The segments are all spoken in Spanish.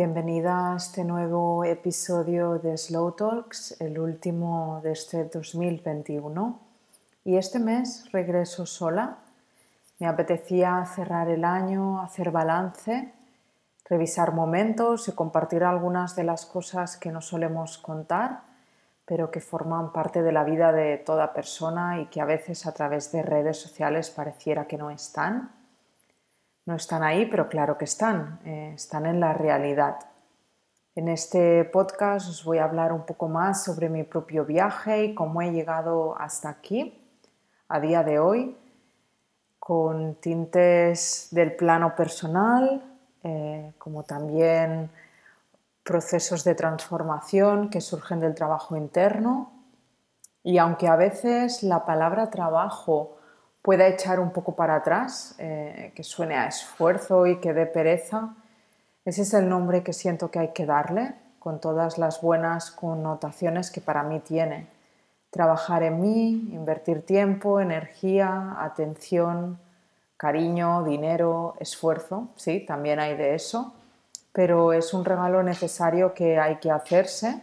Bienvenida a este nuevo episodio de Slow Talks, el último de este 2021. Y este mes regreso sola. Me apetecía cerrar el año, hacer balance, revisar momentos y compartir algunas de las cosas que no solemos contar, pero que forman parte de la vida de toda persona y que a veces a través de redes sociales pareciera que no están no están ahí, pero claro que están, eh, están en la realidad. En este podcast os voy a hablar un poco más sobre mi propio viaje y cómo he llegado hasta aquí, a día de hoy, con tintes del plano personal, eh, como también procesos de transformación que surgen del trabajo interno. Y aunque a veces la palabra trabajo pueda echar un poco para atrás, eh, que suene a esfuerzo y que dé pereza. Ese es el nombre que siento que hay que darle, con todas las buenas connotaciones que para mí tiene. Trabajar en mí, invertir tiempo, energía, atención, cariño, dinero, esfuerzo, sí, también hay de eso, pero es un regalo necesario que hay que hacerse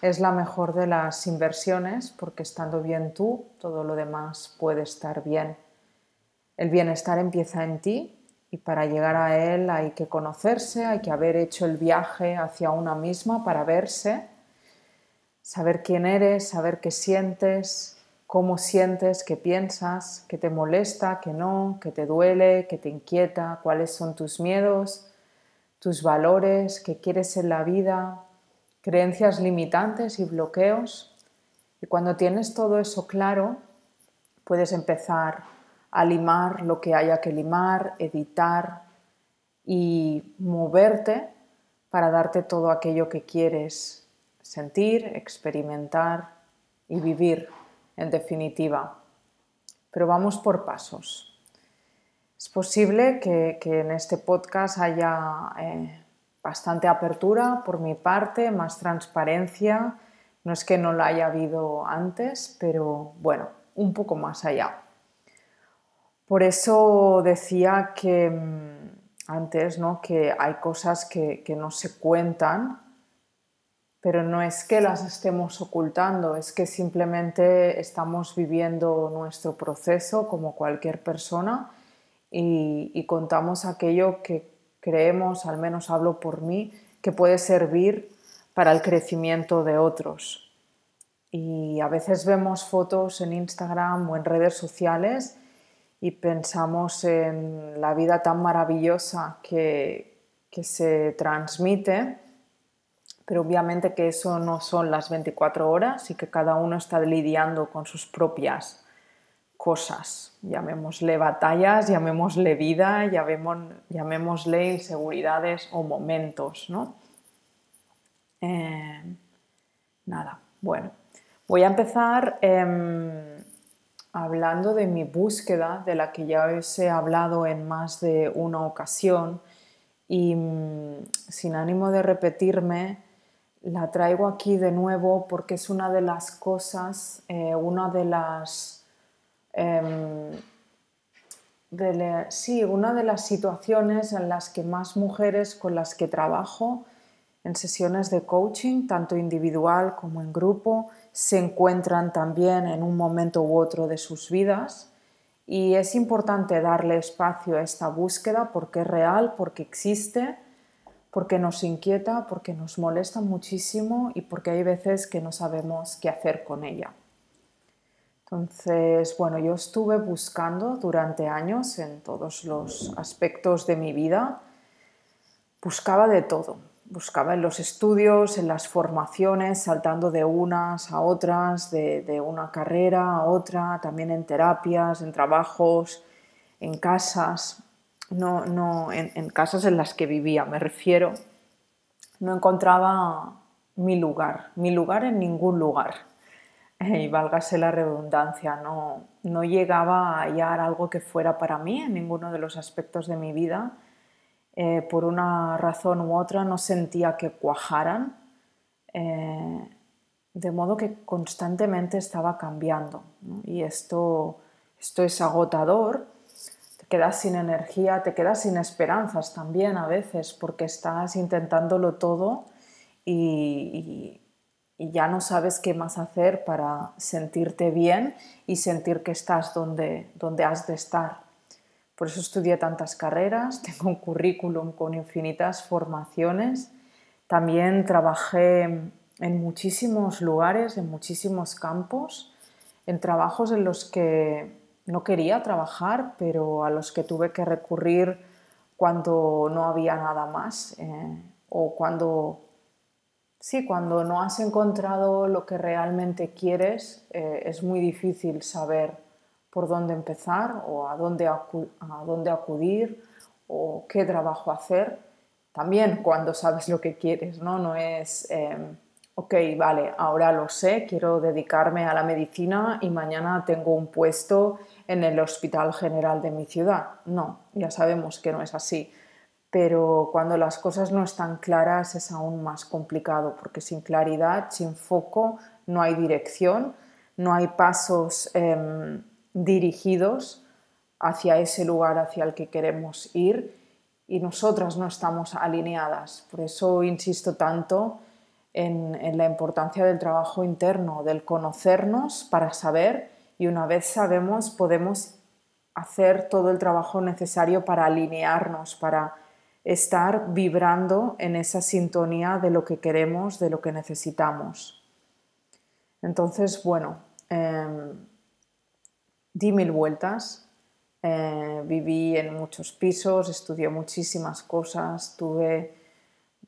es la mejor de las inversiones porque estando bien tú, todo lo demás puede estar bien. El bienestar empieza en ti y para llegar a él hay que conocerse, hay que haber hecho el viaje hacia una misma para verse, saber quién eres, saber qué sientes, cómo sientes, qué piensas, qué te molesta, qué no, qué te duele, qué te inquieta, cuáles son tus miedos, tus valores, qué quieres en la vida, creencias limitantes y bloqueos. Y cuando tienes todo eso claro, puedes empezar a limar lo que haya que limar, editar y moverte para darte todo aquello que quieres sentir, experimentar y vivir, en definitiva. Pero vamos por pasos. Es posible que, en este podcast haya eh, bastante apertura por mi parte, más transparencia. No es que no la haya habido antes, pero bueno, un poco más allá. Por eso decía que mm, antes ¿no? que hay cosas que, que no se cuentan, pero no es que las estemos ocultando, es que simplemente estamos viviendo nuestro proceso como cualquier persona y, y contamos aquello que creemos, al menos hablo por mí, que puede servir para el crecimiento de otros. Y a veces vemos fotos en Instagram o en redes sociales y pensamos en la vida tan maravillosa que, que se transmite, pero obviamente que eso no son las 24 horas y que cada uno está lidiando con sus propias cosas, llamémosle batallas, llamémosle vida, llamémosle inseguridades o momentos, ¿no? Eh, nada, bueno, voy a empezar em, hablando de mi búsqueda, de la que ya os he hablado en más de una ocasión y mm, sin ánimo de repetirme, la traigo aquí de nuevo porque es una de las cosas, eh, una de las Em, sí, una de las situaciones en las que más mujeres con las que trabajo en sesiones de coaching, tanto individual como en grupo, se encuentran también en un momento u otro de sus vidas. Y es importante darle espacio a esta búsqueda porque es real, porque existe, porque nos inquieta, porque nos molesta muchísimo y porque hay veces que no sabemos qué hacer con ella. Entonces, bueno, yo estuve buscando durante años en todos los aspectos de mi vida, buscaba de todo, buscaba en los estudios, en las formaciones, saltando de unas a otras, de, una carrera a otra, también en terapias, en trabajos, en casas, no, no en casas en las que vivía, me refiero. No encontraba mi lugar, mi lugar en ningún lugar y válgase la redundancia, no, no llegaba a hallar algo que fuera para mí en ninguno de los aspectos de mi vida. Eh, por una razón u otra no sentía que cuajaran, eh, de modo que constantemente estaba cambiando. Y esto, esto es agotador, te quedas sin energía, te quedas sin esperanzas también a veces, porque estás intentándolo todo y y ya no sabes qué más hacer para sentirte bien y sentir que estás donde, donde has de estar. Por eso estudié tantas carreras, tengo un currículum con infinitas formaciones. También trabajé en muchísimos lugares, en muchísimos campos, en trabajos en los que no quería trabajar, pero a los que tuve que recurrir cuando no había nada más eh, o cuando Sí, cuando no has encontrado lo que realmente quieres, eh, es muy difícil saber por dónde empezar o a dónde, a dónde acudir o qué trabajo hacer. También cuando sabes lo que quieres, ¿no? No es, em, ok, vale, ahora lo sé, quiero dedicarme a la medicina y mañana tengo un puesto en el Hospital General de mi ciudad. No, ya sabemos que no es así pero cuando las cosas no están claras es aún más complicado porque sin claridad, sin foco, no hay dirección, no hay pasos em, dirigidos hacia ese lugar hacia el que queremos ir y nosotras no estamos alineadas. Por eso insisto tanto en, en la importancia del trabajo interno, del conocernos para saber y una vez sabemos podemos hacer todo el trabajo necesario para alinearnos, para estar vibrando en esa sintonía de lo que queremos, de lo que necesitamos. Entonces, bueno, em, di mil vueltas, eh, viví en muchos pisos, estudié muchísimas cosas, tuve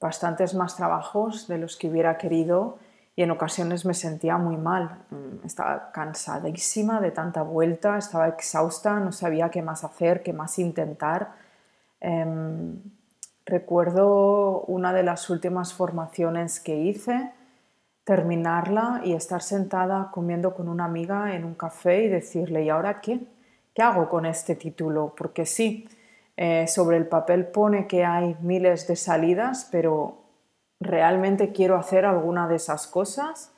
bastantes más trabajos de los que hubiera querido y en ocasiones me sentía muy mal. Mm, estaba cansadísima de tanta vuelta, estaba exhausta, no sabía qué más hacer, qué más intentar. Em, Recuerdo una de las últimas formaciones que hice, terminarla y estar sentada comiendo con una amiga en un café y decirle, ¿y ahora qué? ¿Qué hago con este título? Porque sí, eh, sobre el papel pone que hay miles de salidas, pero ¿realmente quiero hacer alguna de esas cosas?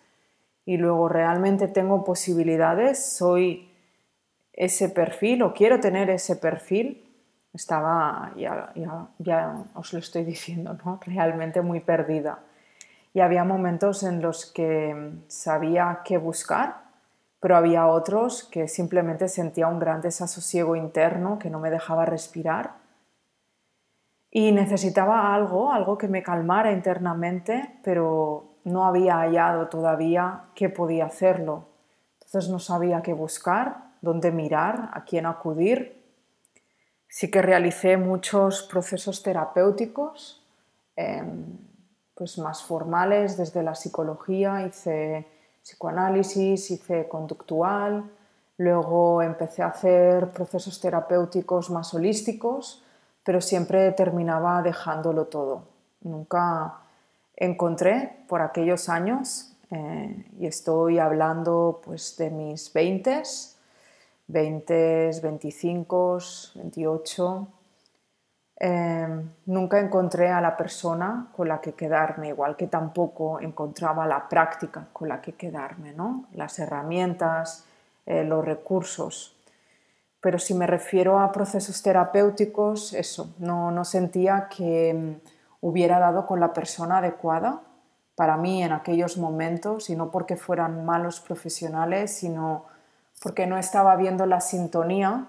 Y luego, ¿realmente tengo posibilidades? ¿Soy ese perfil o quiero tener ese perfil? Estaba, ya, ya, os lo estoy diciendo, ¿no? realmente muy perdida. Y había momentos en los que sabía qué buscar, pero había otros que simplemente sentía un gran desasosiego interno que no me dejaba respirar. Y necesitaba algo, algo que me calmara internamente, pero no había hallado todavía qué podía hacerlo. Entonces no sabía qué buscar, dónde mirar, a quién acudir Sí que realicé muchos procesos terapéuticos, em, pues más formales desde la psicología, hice psicoanálisis, hice conductual, luego empecé a hacer procesos terapéuticos más holísticos, pero siempre terminaba dejándolo todo. Nunca encontré por aquellos años, eh, y estoy hablando pues de mis veintes, 20, 25, 28. nunca encontré a la persona con la que quedarme, igual que tampoco encontraba la práctica con la que quedarme, ¿no? las herramientas, eh, los recursos. Pero si me refiero a procesos terapéuticos, eso, no, no sentía que mm, hubiera dado con la persona adecuada para mí en aquellos momentos, y no porque fueran malos profesionales, sino porque no estaba viendo la sintonía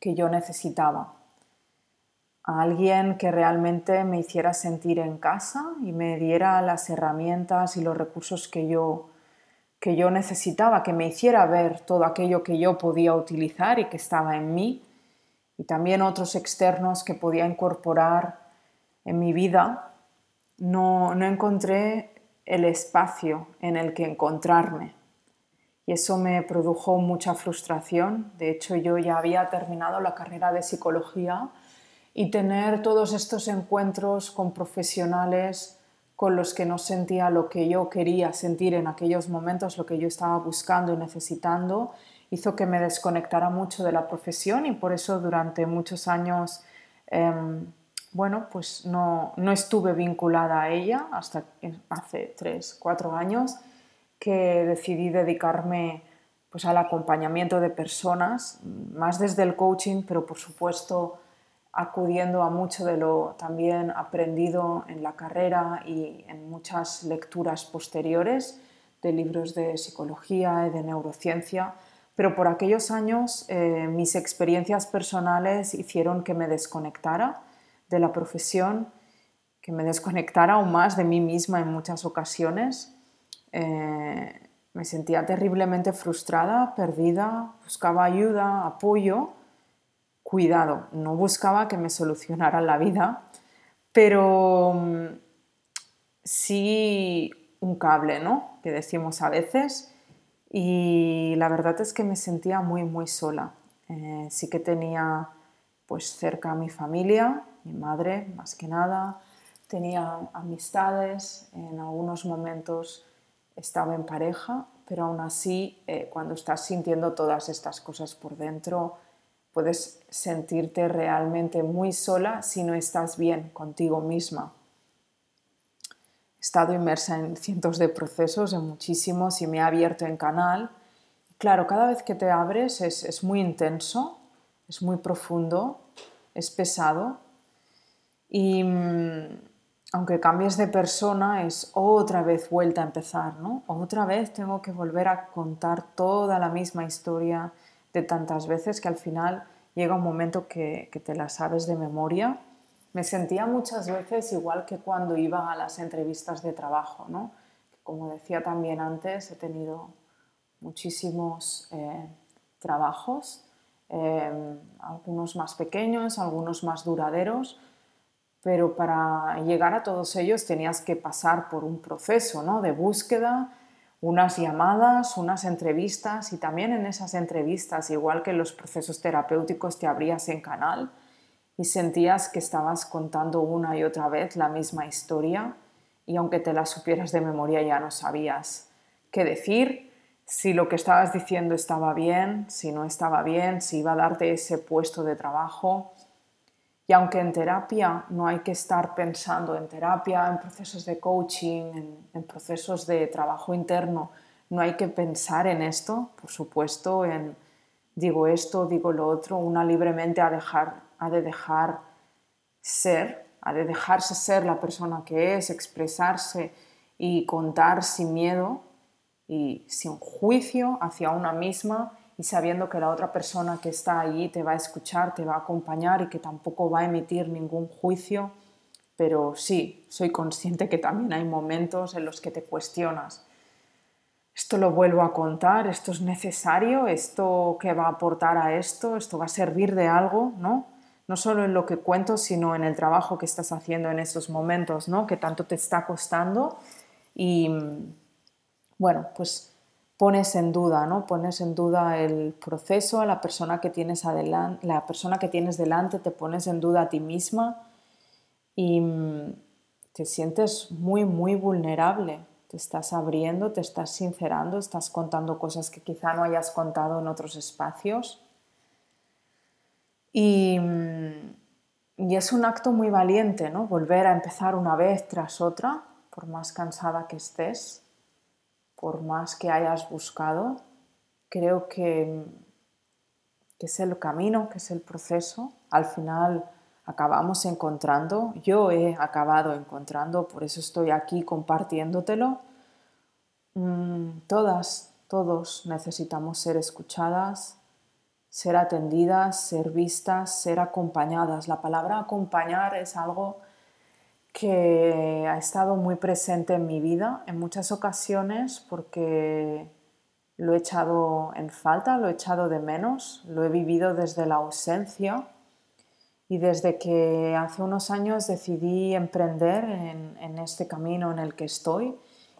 que yo necesitaba. A alguien que realmente me hiciera sentir en casa y me diera las herramientas y los recursos que yo que yo necesitaba, que me hiciera ver todo aquello que yo podía utilizar y que estaba en mí, y también otros externos que podía incorporar en mi vida, no, no encontré el espacio en el que encontrarme. Y eso me produjo mucha frustración. De hecho, yo ya había terminado la carrera de psicología y tener todos estos encuentros con profesionales con los que no sentía lo que yo quería sentir en aquellos momentos, lo que yo estaba buscando y necesitando, hizo que me desconectara mucho de la profesión y por eso durante muchos años, em, bueno, pues no, no, estuve vinculada a ella hasta hace tres, cuatro años que decidí dedicarme pues al acompañamiento de personas, más desde el coaching, pero por supuesto acudiendo a mucho de lo también aprendido en la carrera y en muchas lecturas posteriores de libros de psicología y de neurociencia, pero por aquellos años eh, mis experiencias personales hicieron que me desconectara de la profesión, que me desconectara aún más de mí misma en muchas ocasiones. Eh, me sentía terriblemente frustrada, perdida, buscaba ayuda, apoyo cuidado, no buscaba que me solucionara la vida, pero mm, sí un cable, ¿no? Que decimos a veces. Y la verdad es que me sentía muy, muy sola. Eh, sí que tenía pues cerca a mi familia, mi madre más que nada, tenía amistades, en algunos momentos estaba en pareja, pero aún así eh, cuando estás sintiendo todas estas cosas por dentro, puedes sentirte realmente muy sola si no estás bien contigo misma. He estado inmersa en cientos de procesos, en muchísimos, y me he abierto en canal. Claro, cada vez que te abres es, es muy intenso, es muy profundo, es pesado. Y mm, aunque cambies de persona, es otra vez vuelta a empezar, ¿no? Otra vez tengo que volver a contar toda la misma historia de tantas veces que al final llega un momento que, te la sabes de memoria. Me sentía muchas veces igual que cuando iba a las entrevistas de trabajo, ¿no? Como decía también antes, he tenido muchísimos eh, trabajos, eh, algunos más pequeños, algunos más duraderos, pero para llegar a todos ellos tenías que pasar por un proceso ¿no? de búsqueda, unas llamadas, unas entrevistas y también en esas entrevistas, igual que en los procesos terapéuticos, te abrías en canal y sentías que estabas contando una y otra vez la misma historia y aunque te la supieras de memoria ya no sabías qué decir, si lo que estabas diciendo estaba bien, si no estaba bien, si iba a darte ese puesto de trabajo. Y aunque en terapia no hay que estar pensando en terapia, en procesos de coaching, en, procesos de trabajo interno, no hay que pensar en esto, por supuesto, en digo esto, digo lo otro, una libremente ha, dejar, ha de dejar ser, ha de dejarse ser la persona que es, expresarse y contar sin miedo y sin juicio hacia una misma y sabiendo que la otra persona que está allí te va a escuchar, te va a acompañar y que tampoco va a emitir ningún juicio, pero sí, soy consciente que también hay momentos en los que te cuestionas. Esto lo vuelvo a contar, esto es necesario, esto que va a aportar a esto, esto va a servir de algo, ¿no? No solo en lo que cuento, sino en el trabajo que estás haciendo en esos momentos, ¿no? Que tanto te está costando y bueno, pues pones en duda, ¿no? Pones en duda el proceso, la persona que tienes adelante, la persona que tienes delante, te pones en duda a ti misma y mm, te sientes muy, muy vulnerable. Te estás abriendo, te estás sincerando, estás contando cosas que quizá no hayas contado en otros espacios. Y, mm, y es un acto muy valiente, ¿no? Volver a empezar una vez tras otra, por más cansada que estés por más que hayas buscado, creo que, es el camino, que es el proceso. Al final acabamos encontrando, yo he acabado encontrando, por eso estoy aquí compartiéndotelo. Mm, todas, todos necesitamos ser escuchadas, ser atendidas, ser vistas, ser acompañadas. La palabra acompañar es algo que ha estado muy presente en mi vida en muchas ocasiones porque lo he echado en falta, lo he echado de menos, lo he vivido desde la ausencia y desde que hace unos años decidí emprender en, este camino en el que estoy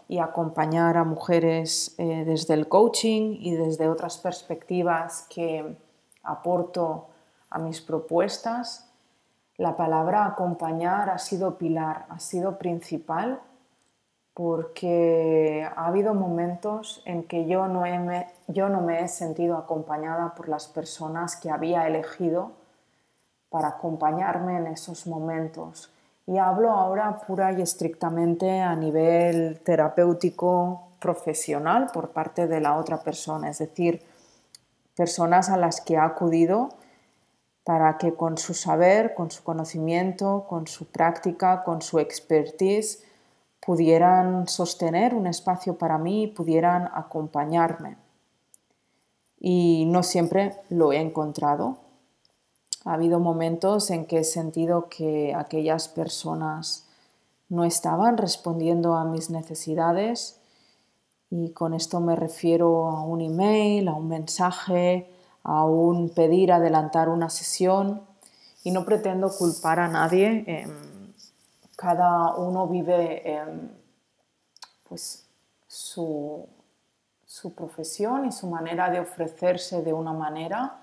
y acompañar a mujeres eh, desde el coaching y desde otras perspectivas que aporto a mis propuestas, la palabra acompañar ha sido pilar, ha sido principal porque ha habido momentos en que yo no, me he sentido acompañada por las personas que había elegido para acompañarme en esos momentos. Y hablo ahora pura y estrictamente a nivel terapéutico profesional por parte de la otra persona, es decir, personas a las que ha acudido para que con su saber, con su conocimiento, con su práctica, con su expertise, pudieran sostener un espacio para mí pudieran acompañarme. Y no siempre lo he encontrado. Ha habido momentos en que he sentido que aquellas personas no estaban respondiendo a mis necesidades y con esto me refiero a un email, a un mensaje, a un pedir adelantar una sesión y no pretendo culpar a nadie. Em, cada uno vive pues, su, profesión y su manera de ofrecerse de una manera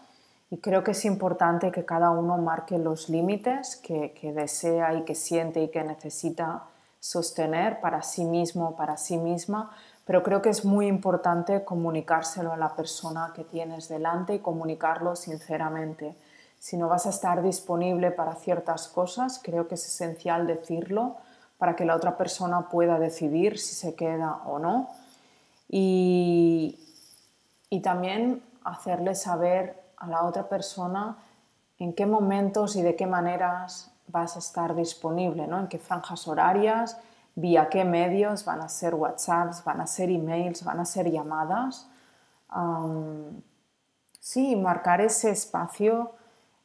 y creo que es importante que cada uno marque los límites que, que, desea y que siente y que necesita sostener para sí mismo, para sí misma, pero creo que es muy importante comunicárselo a la persona que tienes delante y comunicarlo sinceramente si no vas a estar disponible para ciertas cosas, creo que es esencial decirlo para que la otra persona pueda decidir si se queda o no. Y, también hacerle saber a la otra persona en qué momentos y de qué maneras vas a estar disponible, ¿no? en qué franjas horarias, vía qué medios, van a ser WhatsApps, van a ser emails, van a ser llamadas. sí, marcar ese espacio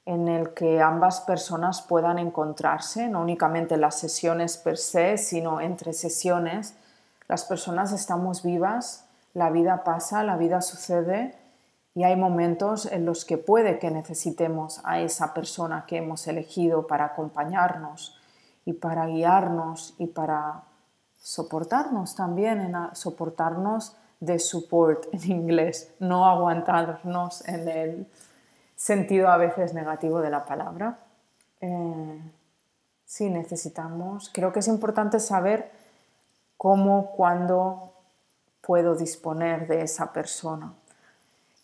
en el que ambas personas puedan encontrarse, no únicamente las sesiones per se, sino entre sesiones. Las personas estamos vivas, la vida pasa, la vida sucede y hay momentos en los que puede que necesitemos a esa persona que hemos elegido para acompañarnos y para guiarnos y para soportarnos también, en soportarnos de support en inglés, no aguantarnos en el sentido a veces negativo de la palabra. Eh, sí, necesitamos, creo que es importante saber cómo, cuándo puedo disponer de esa persona.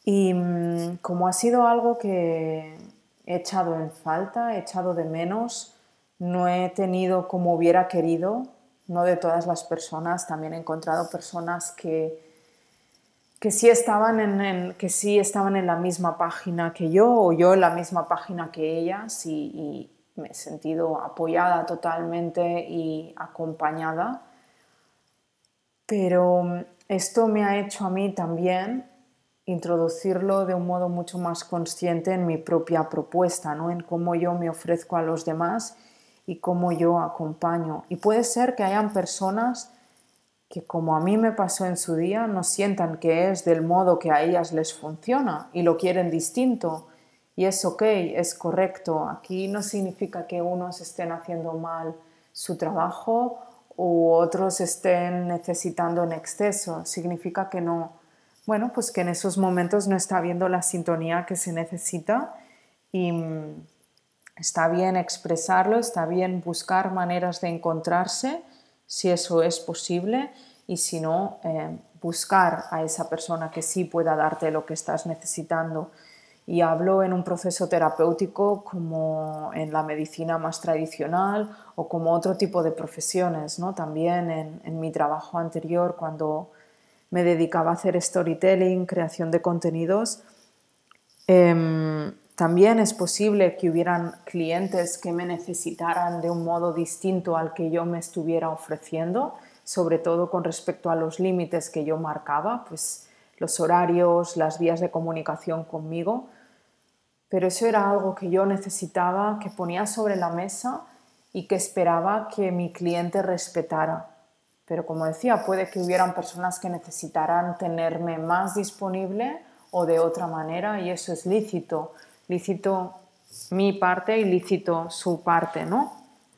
Y mm, como ha sido algo que he echado en falta, he echado de menos, no he tenido como hubiera querido, no de todas las personas, también he encontrado personas que que sí estaban en, que sí estaban en la misma página que yo o yo en la misma página que ellas y, me he sentido apoyada totalmente y acompañada. Pero mm, esto me ha hecho a mí también introducirlo de un modo mucho más consciente en mi propia propuesta, ¿no? en cómo yo me ofrezco a los demás y cómo yo acompaño. Y puede ser que hayan personas que como a mí me pasó en su día, no sientan que es del modo que a ellas les funciona y lo quieren distinto. Y es ok, es correcto. Aquí no significa que unos estén haciendo mal su trabajo u otros estén necesitando en exceso. Significa que no, bueno, pues que en esos momentos no está habiendo la sintonía que se necesita y está bien expresarlo, está bien buscar maneras de encontrarse si eso es posible y si no, eh, buscar a esa persona que sí pueda darte lo que estás necesitando. Y hablo en un proceso terapéutico como en la medicina más tradicional o como otro tipo de profesiones. ¿no? También en, mi trabajo anterior, cuando me dedicaba a hacer storytelling, creación de contenidos, em, también es posible que hubieran clientes que me necesitaran de un modo distinto al que yo me estuviera ofreciendo, sobre todo con respecto a los límites que yo marcaba, pues los horarios, las vías de comunicación conmigo. Pero eso era algo que yo necesitaba, que ponía sobre la mesa y que esperaba que mi cliente respetara. Pero como decía, puede que hubieran personas que necesitaran tenerme más disponible o de otra manera y eso es lícito. Lícito mi parte y lícito su parte, ¿no?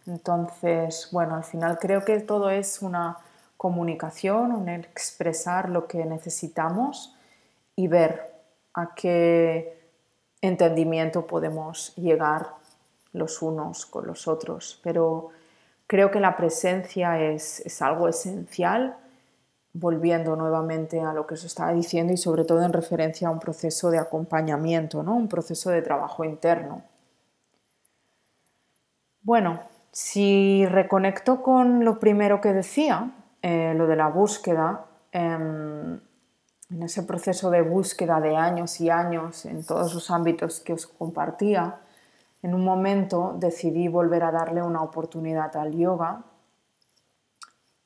Entonces, bueno, al final creo que todo es una comunicación, un expresar lo que necesitamos y ver a qué entendimiento podemos llegar los unos con los otros. Pero creo que la presencia es, algo esencial, volviendo nuevamente a lo que os estaba diciendo y sobre todo en referencia a un proceso de acompañamiento, ¿no? un proceso de trabajo interno. Bueno, si reconecto con lo primero que decía, eh, lo de la búsqueda, em, en ese proceso de búsqueda de años y años en todos los ámbitos que os compartía, en un momento decidí volver a darle una oportunidad al yoga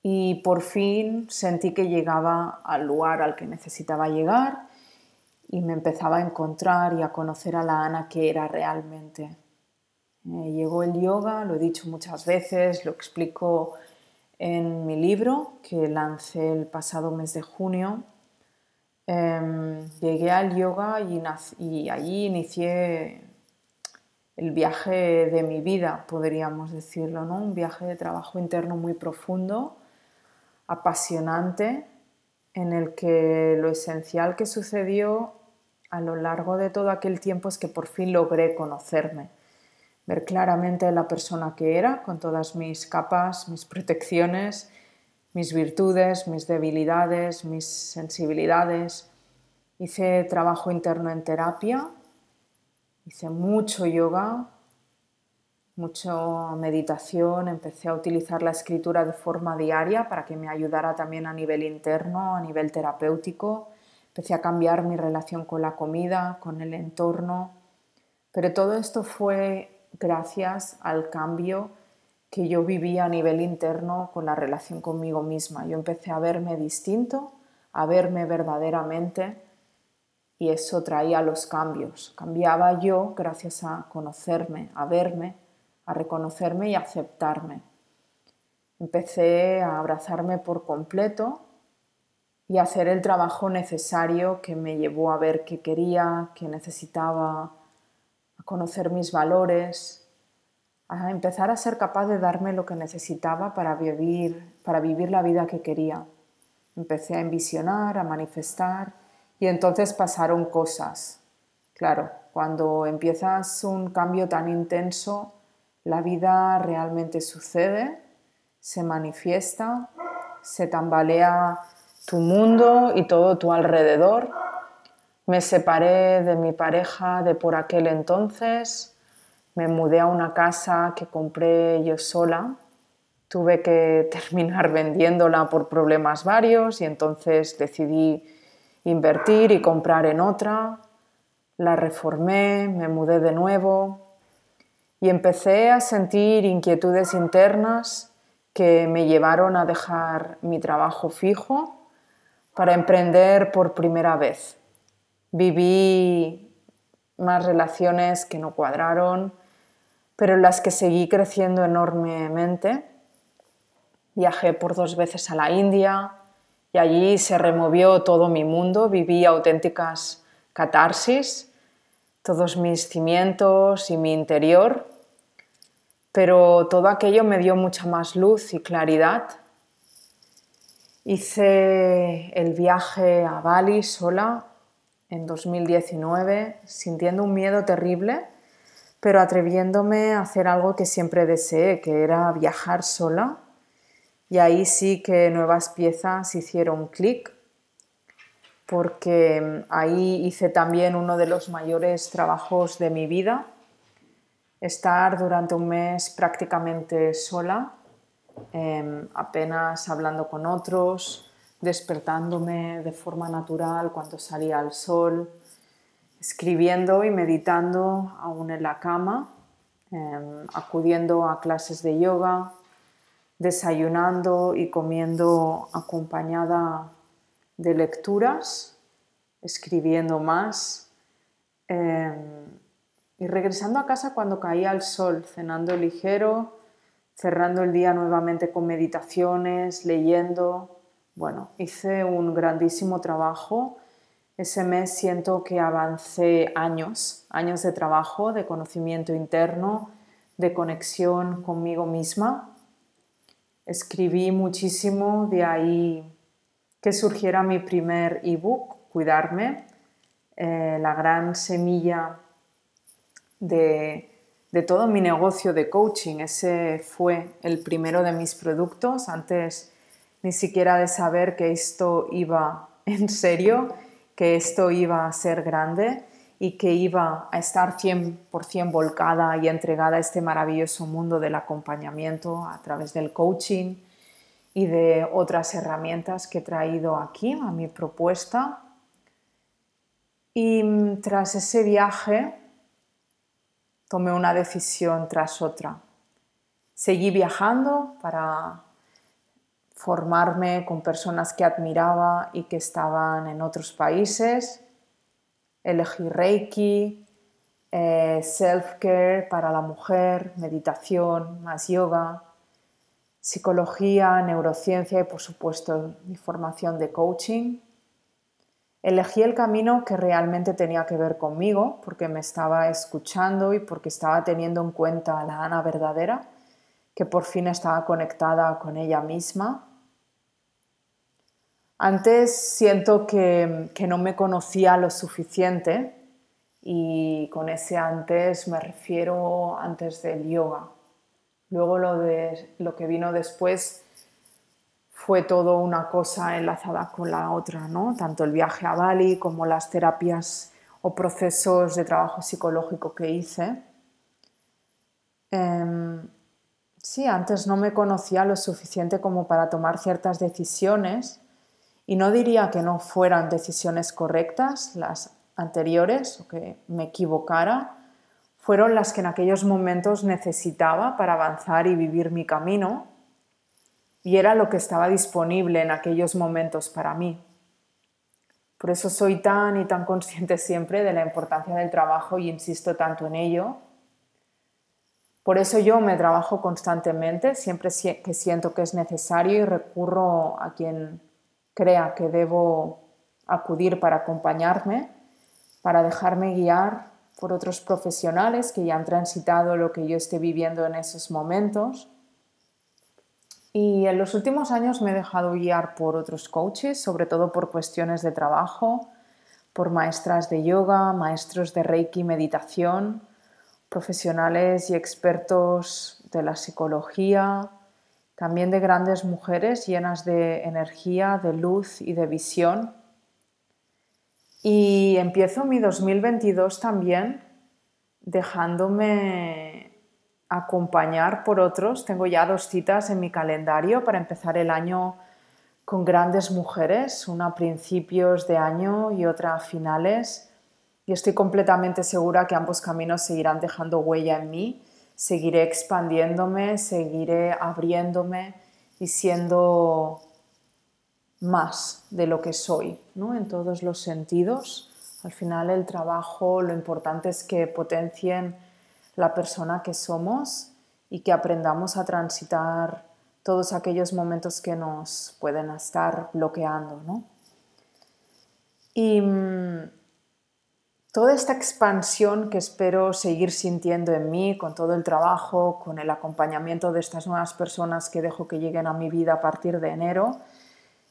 y por fin sentí que llegaba al lugar al que necesitaba llegar y me empezaba a encontrar y a conocer a la Ana que era realmente. llegó el yoga, lo he dicho muchas veces, lo explico en mi libro que lancé el pasado mes de junio. Em, llegué al yoga y, y allí inicié el viaje de mi vida, podríamos decirlo, ¿no? Un viaje de trabajo interno muy profundo, apasionante, en el que lo esencial que sucedió a lo largo de todo aquel tiempo es que por fin logré conocerme, ver claramente la persona que era, con todas mis capas, mis protecciones, mis virtudes, mis debilidades, mis sensibilidades. Hice trabajo interno en terapia, Hice mucho yoga, mucha meditación, empecé a utilizar la escritura de forma diaria para que me ayudara también a nivel interno, a nivel terapéutico. Empecé a cambiar mi relación con la comida, con el entorno. Pero todo esto fue gracias al cambio que yo vivía a nivel interno con la relación conmigo misma. Yo empecé a verme distinto, a verme verdaderamente y eso traía los cambios. Cambiaba yo gracias a conocerme, a verme, a reconocerme y aceptarme. Empecé a abrazarme por completo y a hacer el trabajo necesario que me llevó a ver qué quería, qué necesitaba, a conocer mis valores, a empezar a ser capaz de darme lo que necesitaba para vivir, para vivir la vida que quería. Empecé a envisionar, a manifestar y entonces pasaron cosas. Claro, cuando empiezas un cambio tan intenso, la vida realmente sucede, se manifiesta, se tambalea tu mundo y todo tu alrededor. Me separé de mi pareja de por aquel entonces, me mudé a una casa que compré yo sola, tuve que terminar vendiéndola por problemas varios y entonces decidí invertir y comprar en otra. La reformé, me mudé de nuevo y empecé a sentir inquietudes internas que me llevaron a dejar mi trabajo fijo para emprender por primera vez. Viví más relaciones que no cuadraron, pero en las que seguí creciendo enormemente. Viajé por dos veces a la India, y allí se removió todo mi mundo, viví auténticas catarsis, todos mis cimientos y mi interior, pero todo aquello me dio mucha más luz y claridad. Hice el viaje a Bali sola en 2019, sintiendo un miedo terrible, pero atreviéndome a hacer algo que siempre deseé, que era viajar sola y ahí sí que nuevas piezas hicieron clic, porque ahí hice también uno de los mayores trabajos de mi vida, estar durante un mes prácticamente sola, em, apenas hablando con otros, despertándome de forma natural cuando salía al sol, escribiendo y meditando aún en la cama, em, acudiendo a clases de yoga, desayunando y comiendo acompañada de lecturas, escribiendo más em, y regresando a casa cuando caía el sol, cenando ligero, cerrando el día nuevamente con meditaciones, leyendo. Bueno, hice un grandísimo trabajo. Ese mes siento que avancé años, años de trabajo, de conocimiento interno, de conexión conmigo misma. Escribí muchísimo, de ahí que surgiera mi primer ebook, Cuidarme, eh, la gran semilla de, todo mi negocio de coaching. Ese fue el primero de mis productos, antes ni siquiera de saber que esto iba en serio, que esto iba a ser grande y que iba a estar 100% volcada y entregada a este maravilloso mundo del acompañamiento a través del coaching y de otras herramientas que he traído aquí a mi propuesta. Y mm, tras ese viaje tomé una decisión tras otra. Seguí viajando para formarme con personas que admiraba y que estaban en otros países. Elegí Reiki, eh, self-care para la mujer, meditación, más yoga, psicología, neurociencia y por supuesto mi formación de coaching. Elegí el camino que realmente tenía que ver conmigo, porque me estaba escuchando y porque estaba teniendo en cuenta a la Ana verdadera, que por fin estaba conectada con ella misma. Antes siento que, que no me conocía lo suficiente y con ese antes me refiero antes del yoga. Luego lo, de, lo que vino después fue todo una cosa enlazada con la otra, ¿no? Tanto el viaje a Bali como las terapias o procesos de trabajo psicológico que hice. Em, sí, antes no me conocía lo suficiente como para tomar ciertas decisiones y no diría que no fueran decisiones correctas las anteriores o que me equivocara, fueron las que en aquellos momentos necesitaba para avanzar y vivir mi camino y era lo que estaba disponible en aquellos momentos para mí. Por eso soy tan y tan consciente siempre de la importancia del trabajo y insisto tanto en ello. Por eso yo me trabajo constantemente, siempre que siento que es necesario y recurro a quien crea que debo acudir para acompañarme, para dejarme guiar por otros profesionales que ya han transitado lo que yo esté viviendo en esos momentos y en los últimos años me he dejado guiar por otros coaches, sobre todo por cuestiones de trabajo, por maestras de yoga, maestros de reiki, meditación, profesionales y expertos de la psicología, también de grandes mujeres llenas de energía, de luz y de visión. Y empiezo mi 2022 también dejándome acompañar por otros. Tengo ya dos citas en mi calendario para empezar el año con grandes mujeres, una a principios de año y otra a finales. Y estoy completamente segura que ambos caminos seguirán dejando huella en mí. Seguiré expandiéndome, seguiré abriéndome y siendo más de lo que soy, ¿no? en todos los sentidos. Al final el trabajo, lo importante es que potencien la persona que somos y que aprendamos a transitar todos aquellos momentos que nos pueden estar bloqueando. ¿no? Y mm, toda esta expansión que espero seguir sintiendo en mí, con todo el trabajo, con el acompañamiento de estas nuevas personas que dejo que lleguen a mi vida a partir de enero,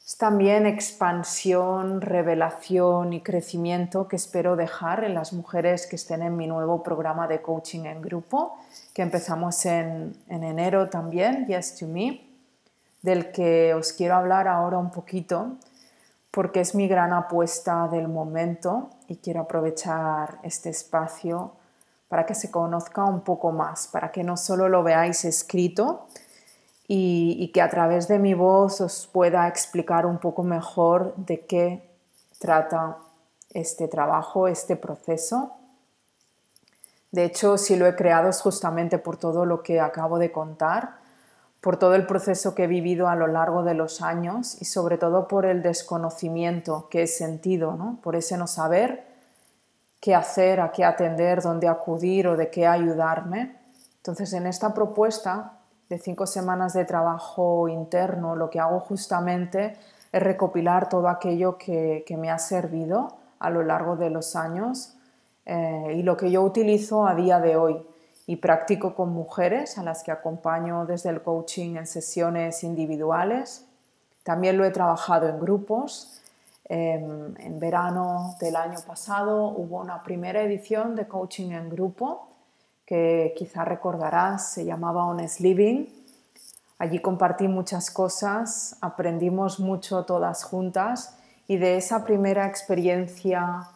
es también expansión, revelación y crecimiento que espero dejar en las mujeres que estén en mi nuevo programa de coaching en grupo, que empezamos en, enero también, Yes to Me, del que os quiero hablar ahora un poquito, porque es mi gran apuesta del momento y quiero aprovechar este espacio para que se conozca un poco más, para que no solo lo veáis escrito, y, que a través de mi voz os pueda explicar un poco mejor de qué trata este trabajo, este proceso. De hecho, si lo he creado es justamente por todo lo que acabo de contar, por todo el proceso que he vivido a lo largo de los años y sobre todo por el desconocimiento que he sentido, ¿no? por ese no saber qué hacer, a qué atender, dónde acudir o de qué ayudarme. Entonces, en esta propuesta de cinco semanas de trabajo interno, lo que hago justamente es recopilar todo aquello que, me ha servido a lo largo de los años eh, y lo que yo utilizo a día de hoy y practico con mujeres a las que acompaño desde el coaching en sesiones individuales. También lo he trabajado en grupos. Em, en verano del año pasado hubo una primera edición de coaching en grupo que quizá recordarás, se llamaba Honest Living. Allí compartí muchas cosas, aprendimos mucho todas juntas y de esa primera experiencia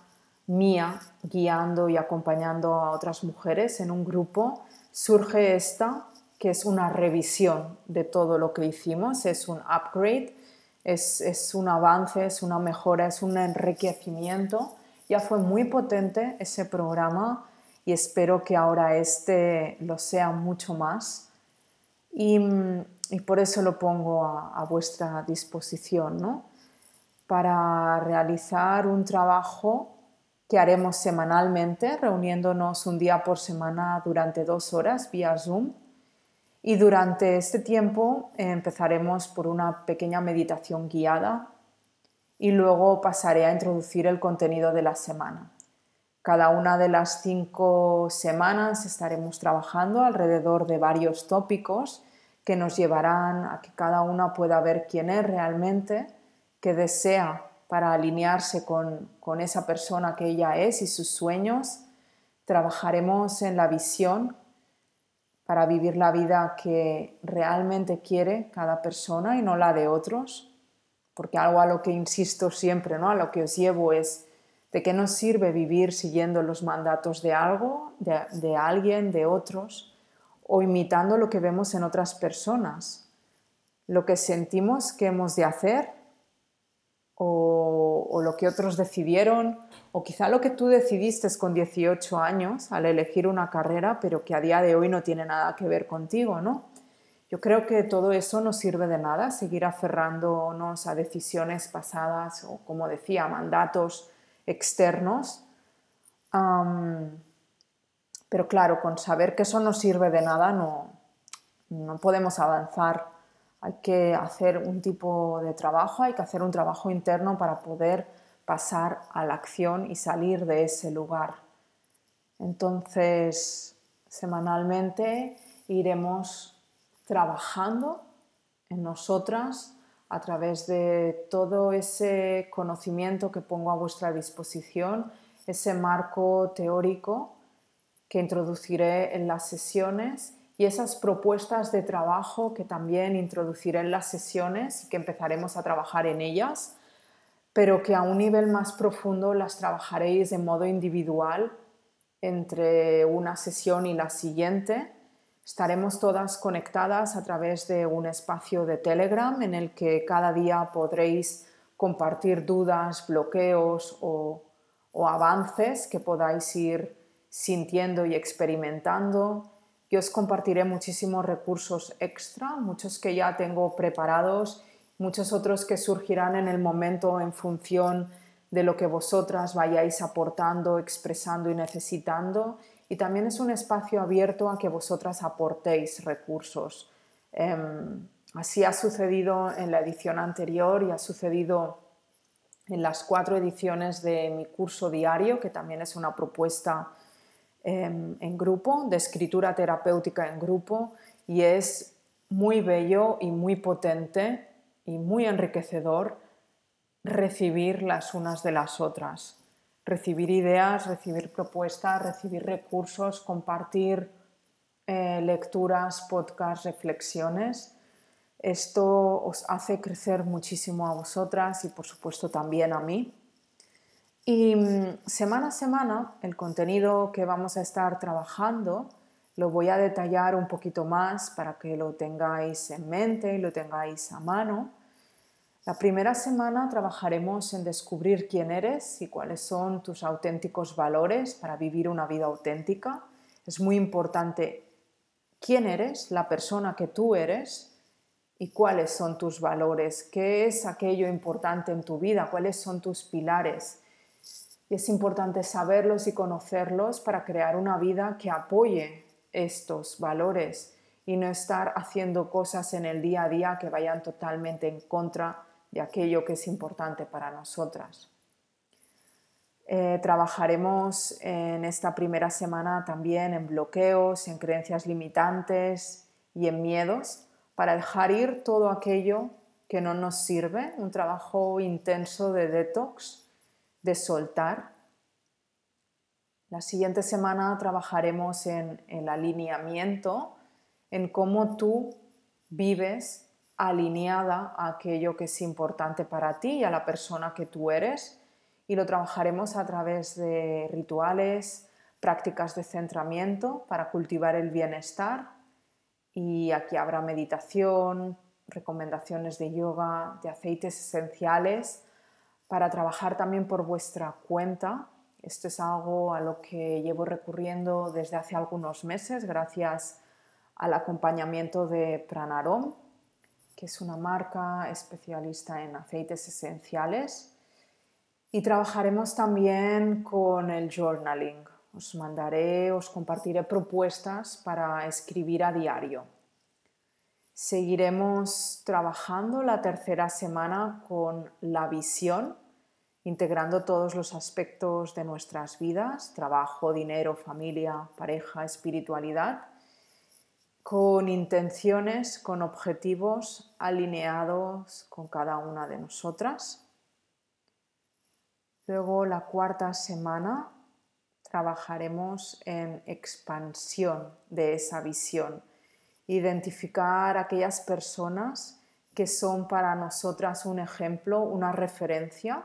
mía guiando y acompañando a otras mujeres en un grupo, surge esta, que es una revisión de todo lo que hicimos, es un upgrade, es, es un avance, es una mejora, es un enriquecimiento. Ya fue muy potente ese programa y espero que ahora este lo sea mucho más. Y, y por eso lo pongo a, a vuestra disposición, ¿no? Para realizar un trabajo que haremos semanalmente, reuniéndonos un día por semana durante dos horas vía Zoom. Y durante este tiempo eh, empezaremos por una pequeña meditación guiada y luego pasaré a introducir el contenido de la semana. Cada una de las cinco semanas estaremos trabajando alrededor de varios tópicos que nos llevarán a que cada una pueda ver quién es realmente, qué desea para alinearse con, esa persona que ella es y sus sueños. Trabajaremos en la visión para vivir la vida que realmente quiere cada persona y no la de otros, porque algo a lo que insisto siempre, ¿no? a lo que os llevo es de qué nos sirve vivir siguiendo los mandatos de algo, de, de alguien, de otros, o imitando lo que vemos en otras personas. Lo que sentimos que hemos de hacer o, lo que otros decidieron, o quizá lo que tú decidiste con 18 años al elegir una carrera, pero que a día de hoy no tiene nada que ver contigo, ¿no? Yo creo que todo eso no sirve de nada, seguir aferrándonos a decisiones pasadas o, como decía, mandatos externos. pero claro, con saber que eso no sirve de nada no, no podemos avanzar hay que hacer un tipo de trabajo, hay que hacer un trabajo interno para poder pasar a la acción y salir de ese lugar. Entonces, semanalmente iremos trabajando en nosotras a través de todo ese conocimiento que pongo a vuestra disposición, ese marco teórico que introduciré en las sesiones y esas propuestas de trabajo que también introduciré en las sesiones y que empezaremos a trabajar en ellas, pero que a un nivel más profundo las trabajaréis de modo individual entre una sesión y la siguiente. Estaremos todas conectadas a través de un espacio de Telegram en el que cada día podréis compartir dudas, bloqueos o, avances que podáis ir sintiendo y experimentando yo os compartiré muchísimos recursos extra, muchos que ya tengo preparados, muchos otros que surgirán en el momento en función de lo que vosotras vayáis aportando, expresando y necesitando. Y también es un espacio abierto a que vosotras aportéis recursos. Em, así ha sucedido en la edición anterior y ha sucedido en las cuatro ediciones de mi curso diario, que también es una propuesta Em, en grupo, de escritura terapéutica en grupo, y es muy bello y muy potente y muy enriquecedor recibir las unas de las otras, recibir ideas, recibir propuestas, recibir recursos, compartir eh, lecturas, podcasts, reflexiones. Esto os hace crecer muchísimo a vosotras y por supuesto también a mí. Y mm, semana a semana el contenido que vamos a estar trabajando lo voy a detallar un poquito más para que lo tengáis en mente y lo tengáis a mano. La primera semana trabajaremos en descubrir quién eres y cuáles son tus auténticos valores para vivir una vida auténtica. Es muy importante quién eres, la persona que tú eres y cuáles son tus valores, qué es aquello importante en tu vida, cuáles son tus pilares y es importante saberlos y conocerlos para crear una vida que apoye estos valores y no estar haciendo cosas en el día a día que vayan totalmente en contra de aquello que es importante para nosotras. Eh, trabajaremos en esta primera semana también en bloqueos, en creencias limitantes y en miedos para dejar ir todo aquello que no nos sirve, un trabajo intenso de detox, de soltar. La siguiente semana trabajaremos en el alineamiento, en cómo tú vives alineada a aquello que es importante para ti y a la persona que tú eres. Y lo trabajaremos a través de rituales, prácticas de centramiento para cultivar el bienestar. Y aquí habrá meditación, recomendaciones de yoga, de aceites esenciales para trabajar también por vuestra cuenta. Esto es algo a lo que llevo recurriendo desde hace algunos meses gracias al acompañamiento de Pranarom, que es una marca especialista en aceites esenciales y trabajaremos también con el journaling. Os mandaré, os compartiré propuestas para escribir a diario. Seguiremos trabajando la tercera semana con la visión, integrando todos los aspectos de nuestras vidas, trabajo, dinero, familia, pareja, espiritualidad, con intenciones, con objetivos alineados con cada una de nosotras. Luego la cuarta semana trabajaremos en expansión de esa visión, identificar aquellas personas que son para nosotras un ejemplo, una referencia,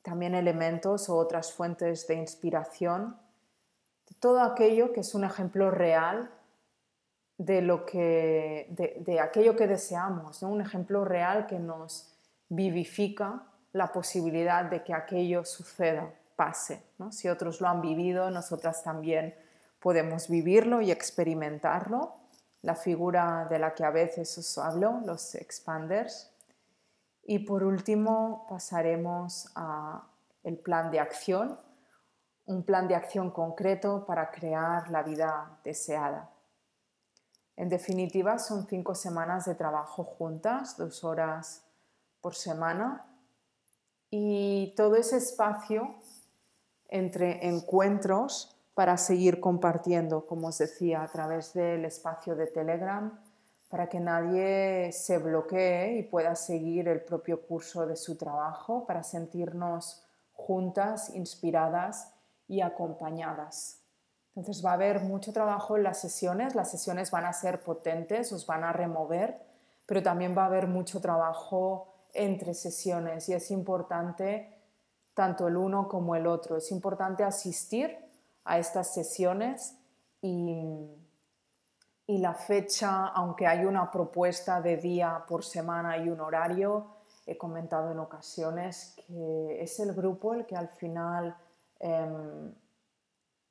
también elementos o otras fuentes de inspiración, todo aquello que es un ejemplo real de, lo que, de, aquello que deseamos, un ejemplo real que nos vivifica la posibilidad de que aquello suceda, pase. Si otros lo han vivido, nosotras también podemos vivirlo y experimentarlo. La figura de la que a veces os hablo, los expanders. Y por último pasaremos a el plan de acción, un plan de acción concreto para crear la vida deseada. En definitiva, son cinco semanas de trabajo juntas, dos horas por semana, y todo ese espacio entre encuentros para seguir compartiendo, como os decía, a través del espacio de Telegram, para que nadie se bloquee y pueda seguir el propio curso de su trabajo, para sentirnos juntas, inspiradas y acompañadas. Entonces va a haber mucho trabajo en las sesiones, las sesiones van a ser potentes, os van a remover, pero también va a haber mucho trabajo entre sesiones y es importante tanto el uno como el otro. Es importante asistir a estas sesiones y, y la fecha, aunque hay una propuesta de día por semana y un horario, he comentado en ocasiones que es el grupo el que al final em,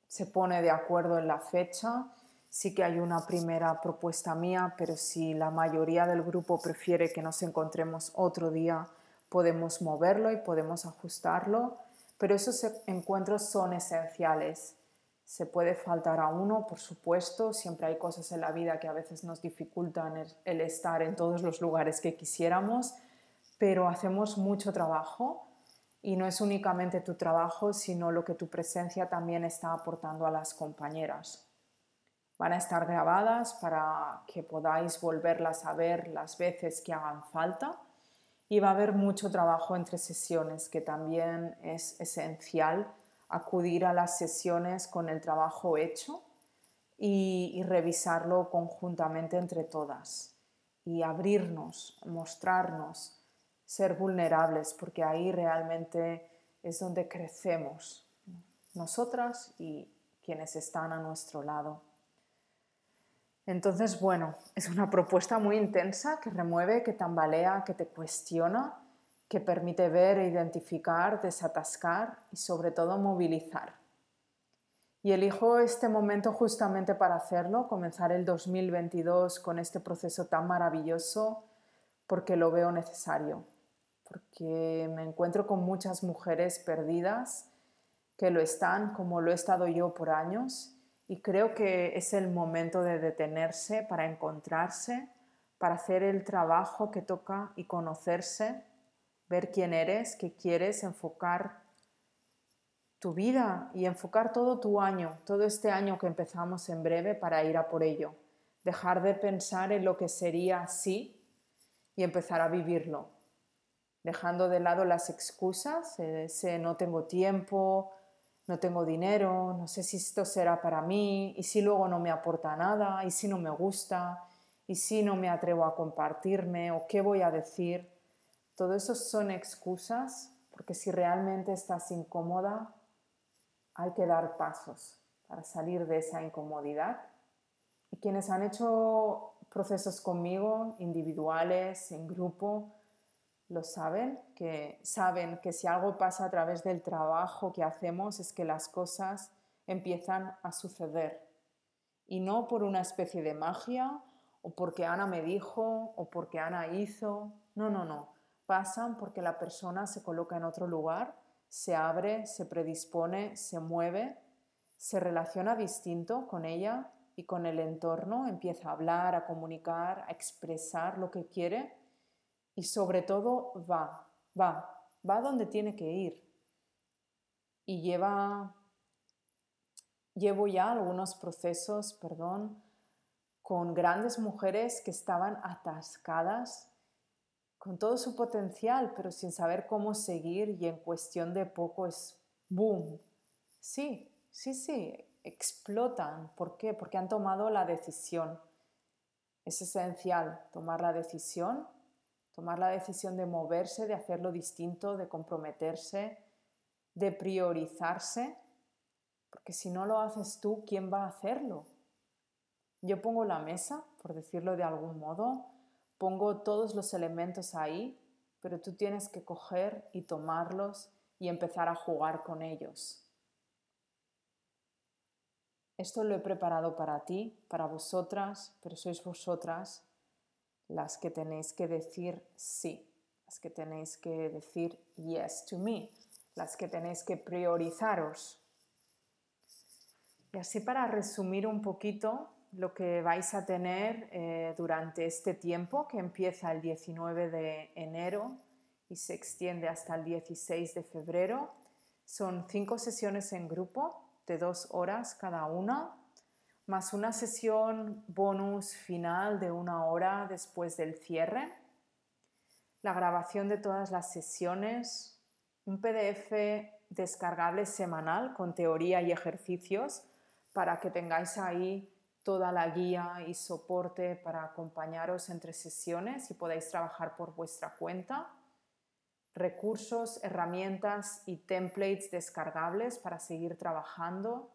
se pone de acuerdo en la fecha. Sí que hay una primera propuesta mía, pero si la mayoría del grupo prefiere que nos encontremos otro día, podemos moverlo y podemos ajustarlo, pero esos encuentros son esenciales. Se puede faltar a uno, por supuesto, siempre hay cosas en la vida que a veces nos dificultan el estar en todos los lugares que quisiéramos, pero hacemos mucho trabajo y no es únicamente tu trabajo, sino lo que tu presencia también está aportando a las compañeras. Van a estar grabadas para que podáis volverlas a ver las veces que hagan falta y va a haber mucho trabajo entre sesiones que también es esencial acudir a las sesiones con el trabajo hecho y, y revisarlo conjuntamente entre todas y abrirnos, mostrarnos, ser vulnerables, porque ahí realmente es donde crecemos, nosotras y quienes están a nuestro lado. Entonces, bueno, es una propuesta muy intensa que remueve, que tambalea, que te cuestiona, que permite ver, e identificar, desatascar y sobre todo movilizar. Y elijo este momento justamente para hacerlo, comenzar el 2022 con este proceso tan maravilloso porque lo veo necesario, porque me encuentro con muchas mujeres perdidas que lo están como lo he estado yo por años y creo que es el momento de detenerse para encontrarse, para hacer el trabajo que toca y conocerse, ver quién eres, qué quieres, enfocar tu vida y enfocar todo tu año, todo este año que empezamos en breve para ir a por ello. Dejar de pensar en lo que sería así y empezar a vivirlo. Dejando de lado las excusas, ese no tengo tiempo, no tengo dinero, no sé si esto será para mí, y si luego no me aporta nada, y si no me gusta, y si no me atrevo a compartirme, o qué voy a decir. Todo eso son excusas, porque si realmente estás incómoda, hay que dar pasos para salir de esa incomodidad. Y quienes han hecho procesos conmigo, individuales, en grupo, lo saben, que saben que si algo pasa a través del trabajo que hacemos es que las cosas empiezan a suceder. Y no por una especie de magia o porque Ana me dijo o porque Ana hizo. No, no, no. Pasan porque la persona se coloca en otro lugar, se abre, se predispone, se mueve, se relaciona distinto con ella y con el entorno, empieza a hablar, a comunicar, a expresar lo que quiere y sobre todo va, va, va donde tiene que ir. Y lleva, llevo ya algunos procesos, perdón, con grandes mujeres que estaban atascadas con todo su potencial, pero sin saber cómo seguir y en cuestión de poco es boom. Sí, sí, sí, explotan. ¿Por qué? Porque han tomado la decisión. Es esencial tomar la decisión tomar la decisión de moverse, de hacerlo distinto, de comprometerse, de priorizarse, porque si no lo haces tú, ¿quién va a hacerlo? Yo pongo la mesa, por decirlo de algún modo, pongo todos los elementos ahí, pero tú tienes que coger y tomarlos y empezar a jugar con ellos. Esto lo he preparado para ti, para vosotras, pero sois vosotras las que tenéis que decir sí, las que tenéis que decir yes to me, las que tenéis que priorizaros. Y así para resumir un poquito lo que vais a tener eh, durante este tiempo que empieza el 19 de enero y se extiende hasta el 16 de febrero, son cinco sesiones en grupo de dos horas cada una más una sesión bonus final de una hora después del cierre, la grabación de todas las sesiones, un PDF descargable semanal con teoría y ejercicios para que tengáis ahí toda la guía y soporte para acompañaros entre sesiones y podáis trabajar por vuestra cuenta. Recursos, herramientas y templates descargables para seguir trabajando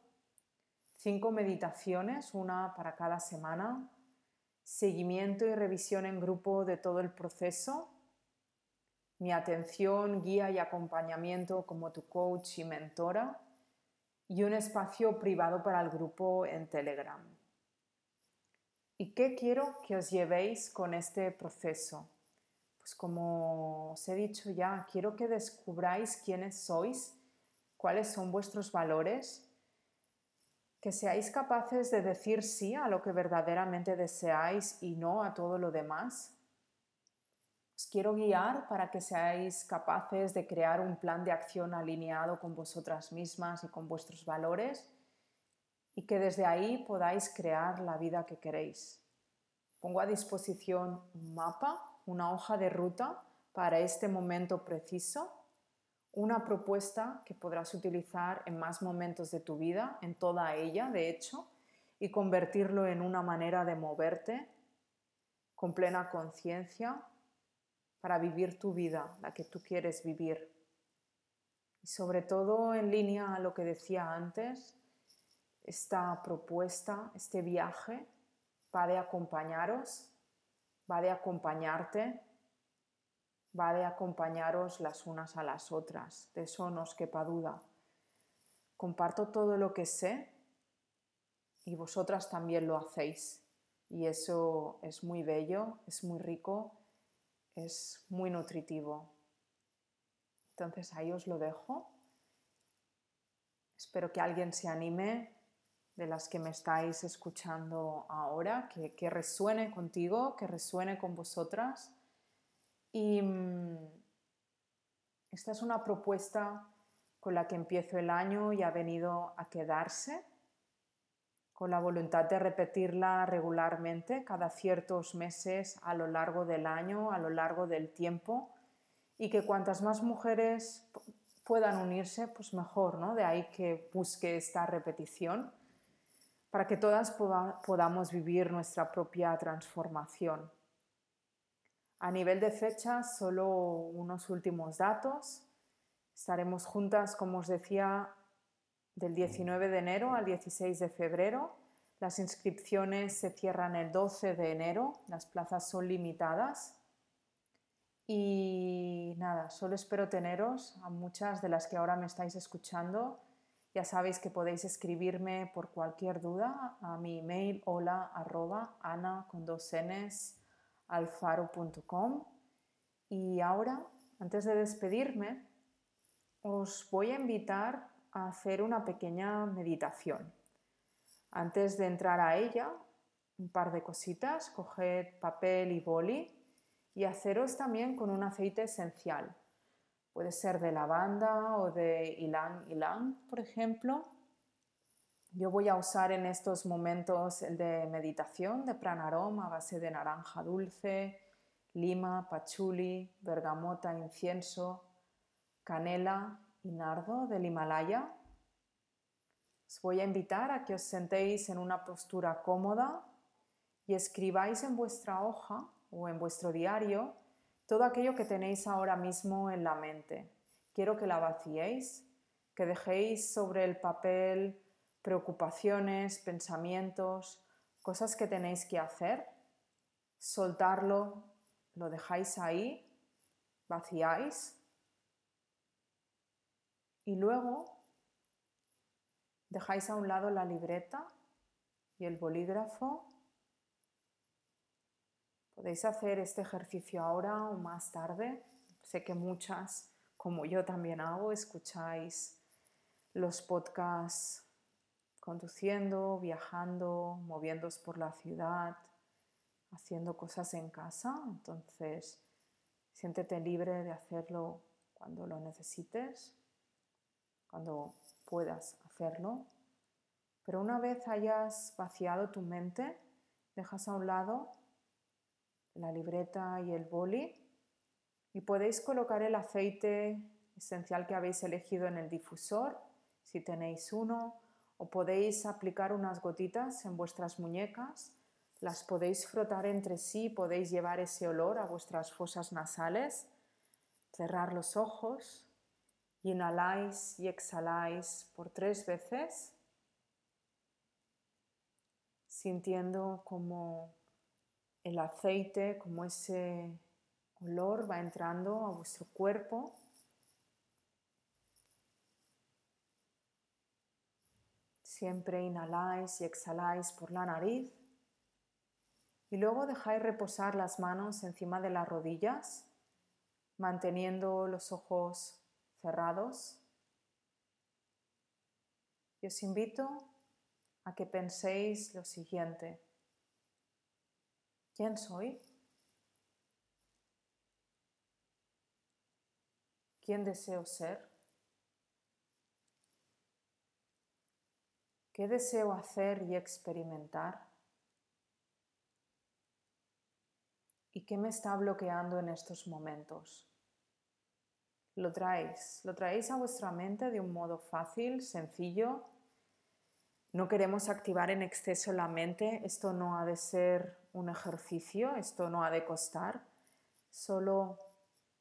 cinco meditaciones, una para cada semana, seguimiento y revisión en grupo de todo el proceso, mi atención, guía y acompañamiento como tu coach y mentora y un espacio privado para el grupo en Telegram. ¿Y qué quiero que os llevéis con este proceso? Pues como os he dicho ya, quiero que descubráis quiénes sois, cuáles son vuestros valores, que seáis capaces de decir sí a lo que verdaderamente deseáis y no a todo lo demás. Os quiero guiar para que seáis capaces de crear un plan de acción alineado con vosotras mismas y con vuestros valores y que desde ahí podáis crear la vida que queréis. Pongo a disposición un mapa, una hoja de ruta para este momento preciso una propuesta que podrás utilizar en más momentos de tu vida, en toda ella, de hecho, y convertirlo en una manera de moverte con plena conciencia para vivir tu vida, la que tú quieres vivir. Y sobre todo en línea a lo que decía antes, esta propuesta, este viaje va de acompañaros, va de acompañarte va de acompañaros las unas a las otras, de eso no os quepa duda. Comparto todo lo que sé y vosotras también lo hacéis. Y eso es muy bello, es muy rico, es muy nutritivo. Entonces ahí os lo dejo. Espero que alguien se anime de las que me estáis escuchando ahora, que, que resuene contigo, que resuene con vosotras. Y mm, esta es una propuesta con la que empiezo el año y ha venido a quedarse, con la voluntad de repetirla regularmente cada ciertos meses a lo largo del año, a lo largo del tiempo, y que cuantas más mujeres puedan unirse, pues mejor, ¿no? De ahí que busque esta repetición para que todas podamos vivir nuestra propia transformación. A nivel de fechas, solo unos últimos datos. Estaremos juntas, como os decía, del 19 de enero al 16 de febrero. Las inscripciones se cierran el 12 de enero, las plazas son limitadas. Y nada, solo espero teneros a muchas de las que ahora me estáis escuchando. Ya sabéis que podéis escribirme por cualquier duda a mi email hola arroba ana con dos n's alfaro.com. Y ahora, antes de despedirme, os voy a invitar a hacer una pequeña meditación. Antes de entrar a ella, un par de cositas, coged papel y boli y haceros también con un aceite esencial. Puede ser de lavanda o de ylang ylang, por ejemplo. Yo voy a usar en estos momentos el de meditación de pranarom a base de naranja dulce, lima, pachuli, bergamota, incienso, canela y nardo del Himalaya. Os voy a invitar a que os sentéis en una postura cómoda y escribáis en vuestra hoja o en vuestro diario todo aquello que tenéis ahora mismo en la mente. Quiero que la vaciéis, que dejéis sobre el papel preocupaciones, pensamientos, cosas que tenéis que hacer, soltarlo, lo dejáis ahí, vaciáis y luego dejáis a un lado la libreta y el bolígrafo Podéis hacer este ejercicio ahora o más tarde. Sé que muchas, como yo también hago, escucháis los podcasts conduciendo, viajando, moviéndose por la ciudad, haciendo cosas en casa. Entonces, siéntete libre de hacerlo cuando lo necesites, cuando puedas hacerlo. Pero una vez hayas vaciado tu mente, dejas a un lado la libreta y el boli y podéis colocar el aceite esencial que habéis elegido en el difusor, si tenéis uno, o podéis aplicar unas gotitas en vuestras muñecas, las podéis frotar entre sí, podéis llevar ese olor a vuestras fosas nasales, cerrar los ojos, inhaláis y exhaláis por tres veces, sintiendo como el aceite, como ese olor va entrando a vuestro cuerpo. Siempre inhaláis y exhaláis por la nariz y luego dejáis reposar las manos encima de las rodillas, manteniendo los ojos cerrados. Y os invito a que penséis lo siguiente. ¿Quién soy? ¿Quién deseo ser? ¿Qué deseo hacer y experimentar? ¿Y qué me está bloqueando en estos momentos? Lo traéis, lo traéis a vuestra mente de un modo fácil, sencillo, no queremos activar en exceso la mente, esto no ha de ser un ejercicio, esto no ha de costar, solo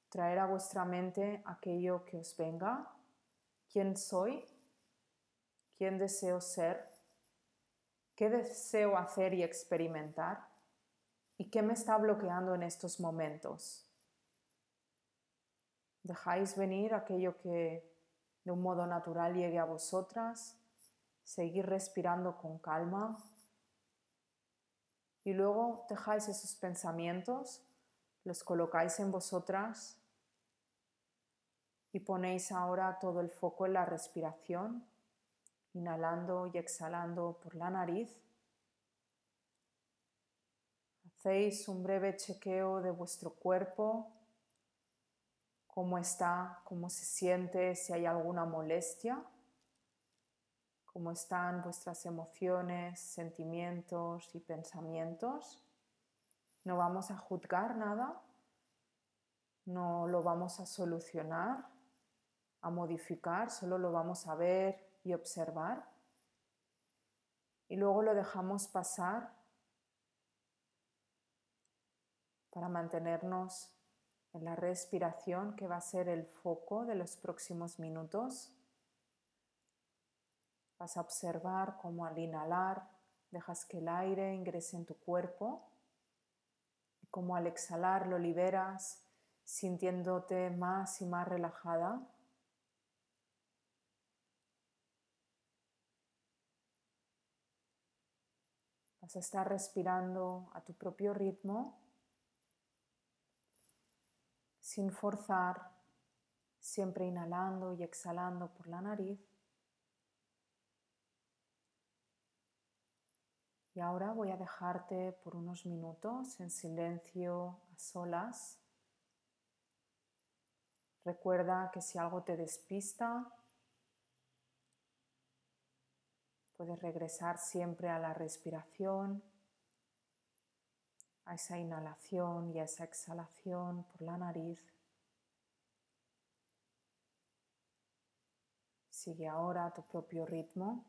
traer a vuestra mente aquello que os venga, quién soy, quién deseo ser, qué deseo hacer y experimentar y qué me está bloqueando en estos momentos. Dejáis venir aquello que de un modo natural llegue a vosotras seguir respirando con calma y luego dejáis esos pensamientos, los colocáis en vosotras y ponéis ahora todo el foco en la respiración, inhalando y exhalando por la nariz. Hacéis un breve chequeo de vuestro cuerpo, cómo está, cómo se siente, si hay alguna molestia, cómo están vuestras emociones, sentimientos y pensamientos. No vamos a juzgar nada, no lo vamos a solucionar, a modificar, solo lo vamos a ver y observar. Y luego lo dejamos pasar para mantenernos en la respiración que va a ser el foco de los próximos minutos. Vas a observar cómo al inhalar dejas que el aire ingrese en tu cuerpo y cómo al exhalar lo liberas sintiéndote más y más relajada. Vas respirando a tu propio ritmo sin forzar, siempre inhalando y exhalando por la nariz. Y ahora voy a dejarte por unos minutos en silencio a solas. Recuerda que si algo te despista, puedes regresar siempre a la respiración a esa inhalación y a esa exhalación por la nariz. Sigue ahora tu propio ritmo.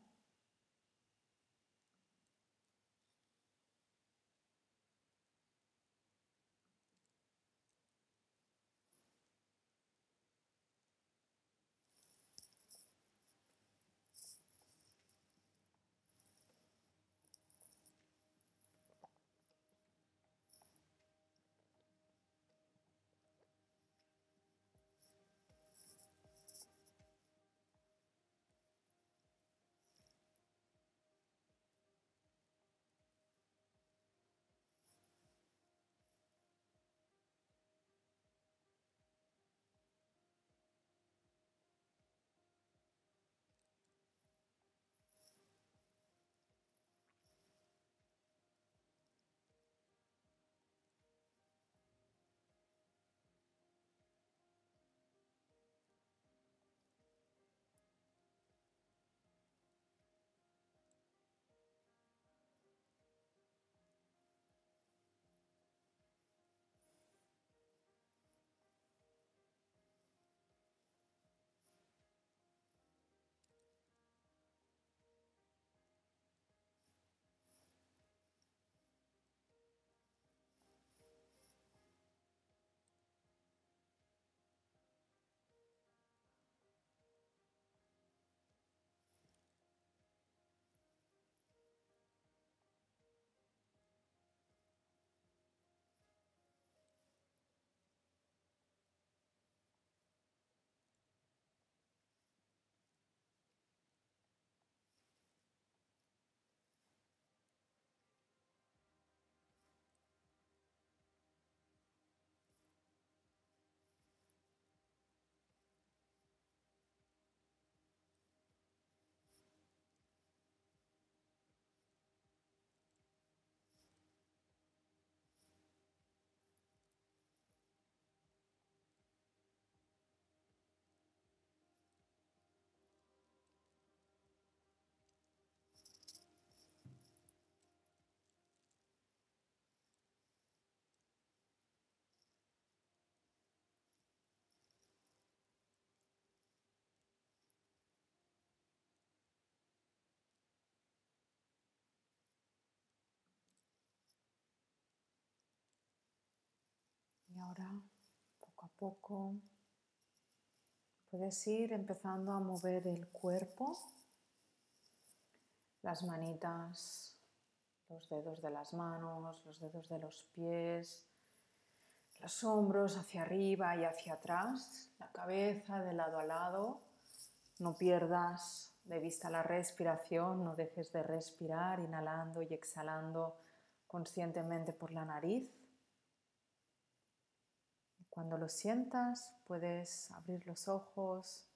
Ahora, poco a poco, puedes ir empezando a mover el cuerpo, las manitas, los dedos de las manos, los dedos de los pies, los hombros hacia arriba y hacia atrás, la cabeza de lado a lado. No pierdas de vista la respiración, no dejes de respirar inhalando y exhalando conscientemente por la nariz. Cuando lo sientas, puedes abrir los ojos,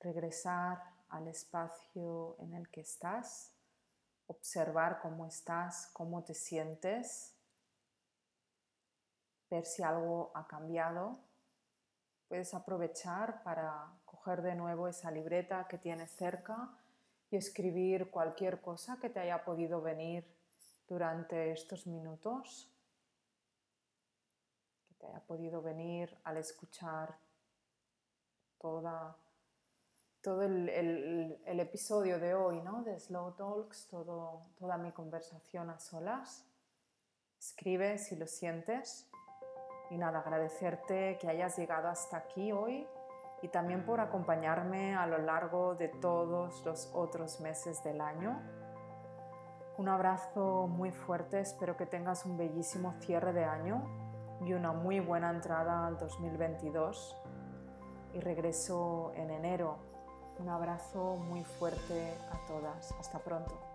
regresar al espacio en el que estás, observar cómo estás, cómo te sientes, ver si algo ha cambiado. Puedes aprovechar para coger de nuevo esa libreta que tienes cerca y escribir cualquier cosa que te haya podido venir durante estos minutos, te haya podido venir al escuchar toda, todo el, episodio de hoy ¿no? de Slow Talks, todo, toda mi conversación a solas. Escribe si lo sientes. Y nada, agradecerte que hayas llegado hasta aquí hoy y también por acompañarme a lo largo de todos los otros meses del año. Un abrazo muy fuerte, espero que tengas un bellísimo cierre de año y una muy buena entrada al 2022 y regreso en enero. Un abrazo muy fuerte a todas. Hasta pronto.